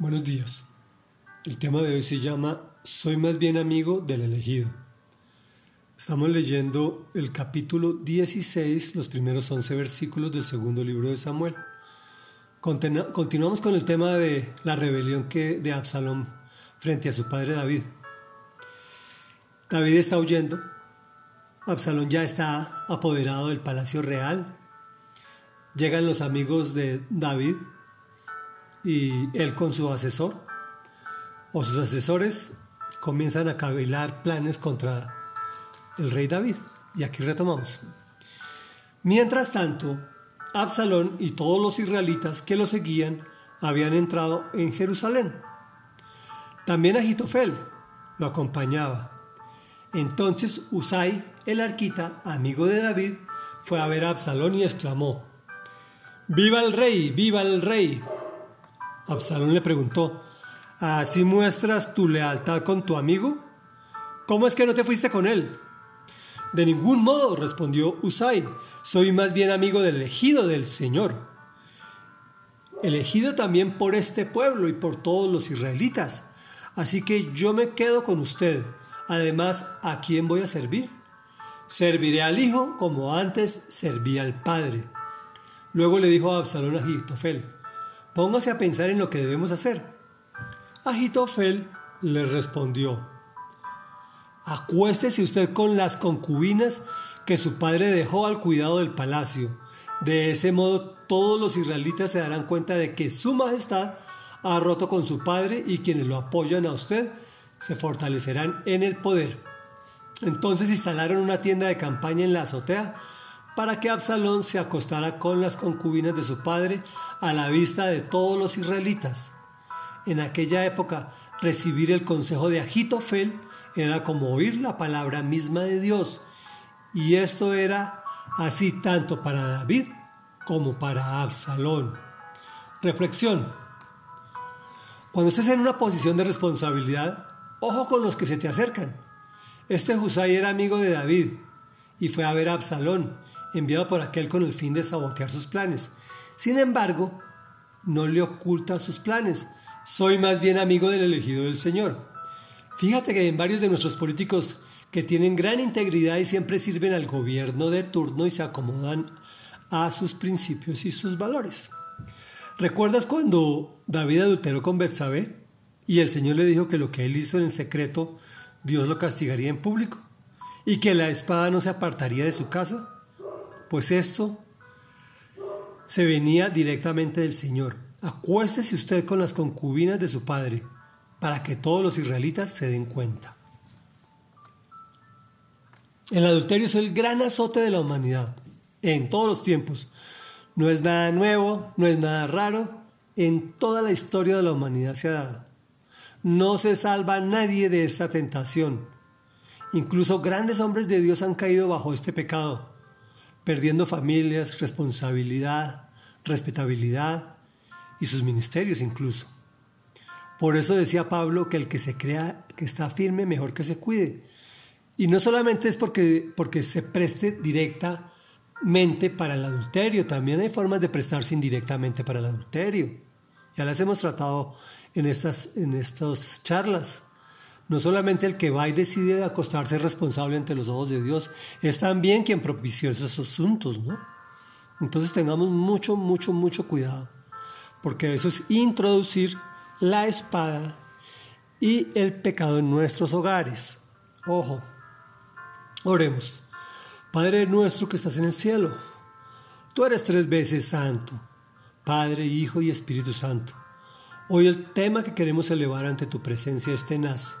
Buenos días. El tema de hoy se llama Soy más bien amigo del elegido. Estamos leyendo el capítulo 16, los primeros 11 versículos del segundo libro de Samuel. Continuamos con el tema de la rebelión que, de Absalón frente a su padre David. David está huyendo. Absalón ya está apoderado del palacio real. Llegan los amigos de David y él con su asesor o sus asesores comienzan a cavilar planes contra el rey David. Y aquí retomamos. Mientras tanto, Absalón y todos los israelitas que lo seguían habían entrado en Jerusalén. También Agitofel lo acompañaba. Entonces Usai, el arquita, amigo de David, fue a ver a Absalón y exclamó, ¡Viva el rey! ¡Viva el rey! Absalón le preguntó, ¿así muestras tu lealtad con tu amigo? ¿Cómo es que no te fuiste con él? De ningún modo, respondió Usai, soy más bien amigo del elegido del Señor. Elegido también por este pueblo y por todos los israelitas. Así que yo me quedo con usted. Además, ¿a quién voy a servir? Serviré al hijo como antes servía al padre. Luego le dijo a Absalón a Agitofel, póngase a pensar en lo que debemos hacer. Agitofel le respondió, acuéstese usted con las concubinas que su padre dejó al cuidado del palacio. De ese modo todos los israelitas se darán cuenta de que su majestad ha roto con su padre y quienes lo apoyan a usted se fortalecerán en el poder. Entonces instalaron una tienda de campaña en la azotea para que Absalón se acostara con las concubinas de su padre a la vista de todos los israelitas. En aquella época, recibir el consejo de Agitofel era como oír la palabra misma de Dios, y esto era así tanto para David como para Absalón. Reflexión. Cuando estés en una posición de responsabilidad, ojo con los que se te acercan. Este Husay era amigo de David y fue a ver a Absalón enviado por aquel con el fin de sabotear sus planes. Sin embargo, no le oculta sus planes. Soy más bien amigo del elegido del Señor. Fíjate que en varios de nuestros políticos que tienen gran integridad y siempre sirven al gobierno de turno y se acomodan a sus principios y sus valores. ¿Recuerdas cuando David adulteró con Betsabé y el Señor le dijo que lo que él hizo en secreto Dios lo castigaría en público y que la espada no se apartaría de su casa? Pues esto se venía directamente del Señor. Acuéstese usted con las concubinas de su padre, para que todos los israelitas se den cuenta. El adulterio es el gran azote de la humanidad, en todos los tiempos. No es nada nuevo, no es nada raro, en toda la historia de la humanidad se ha dado. No se salva nadie de esta tentación. Incluso grandes hombres de Dios han caído bajo este pecado perdiendo familias, responsabilidad, respetabilidad y sus ministerios incluso. Por eso decía Pablo que el que se crea que está firme, mejor que se cuide. Y no solamente es porque, porque se preste directamente para el adulterio, también hay formas de prestarse indirectamente para el adulterio. Ya las hemos tratado en estas, en estas charlas. No solamente el que va y decide acostarse responsable ante los ojos de Dios, es también quien propició esos asuntos, ¿no? Entonces tengamos mucho, mucho, mucho cuidado, porque eso es introducir la espada y el pecado en nuestros hogares. Ojo, oremos. Padre nuestro que estás en el cielo, tú eres tres veces santo, Padre, Hijo y Espíritu Santo. Hoy el tema que queremos elevar ante tu presencia es tenaz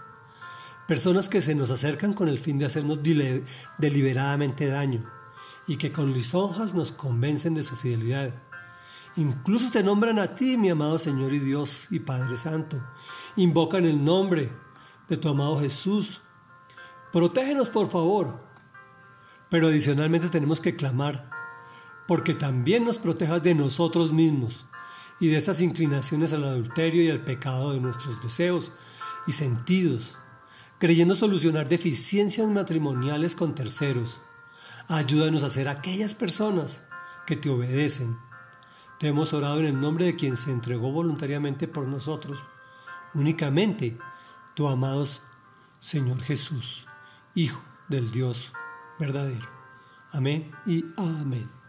Personas que se nos acercan con el fin de hacernos deliberadamente daño y que con lisonjas nos convencen de su fidelidad. Incluso te nombran a ti, mi amado Señor y Dios y Padre Santo. Invocan el nombre de tu amado Jesús. Protégenos, por favor. Pero adicionalmente tenemos que clamar porque también nos protejas de nosotros mismos y de estas inclinaciones al adulterio y al pecado de nuestros deseos y sentidos creyendo solucionar deficiencias matrimoniales con terceros. Ayúdanos a ser aquellas personas que te obedecen. Te hemos orado en el nombre de quien se entregó voluntariamente por nosotros, únicamente tu amado Señor Jesús, Hijo del Dios verdadero. Amén y amén.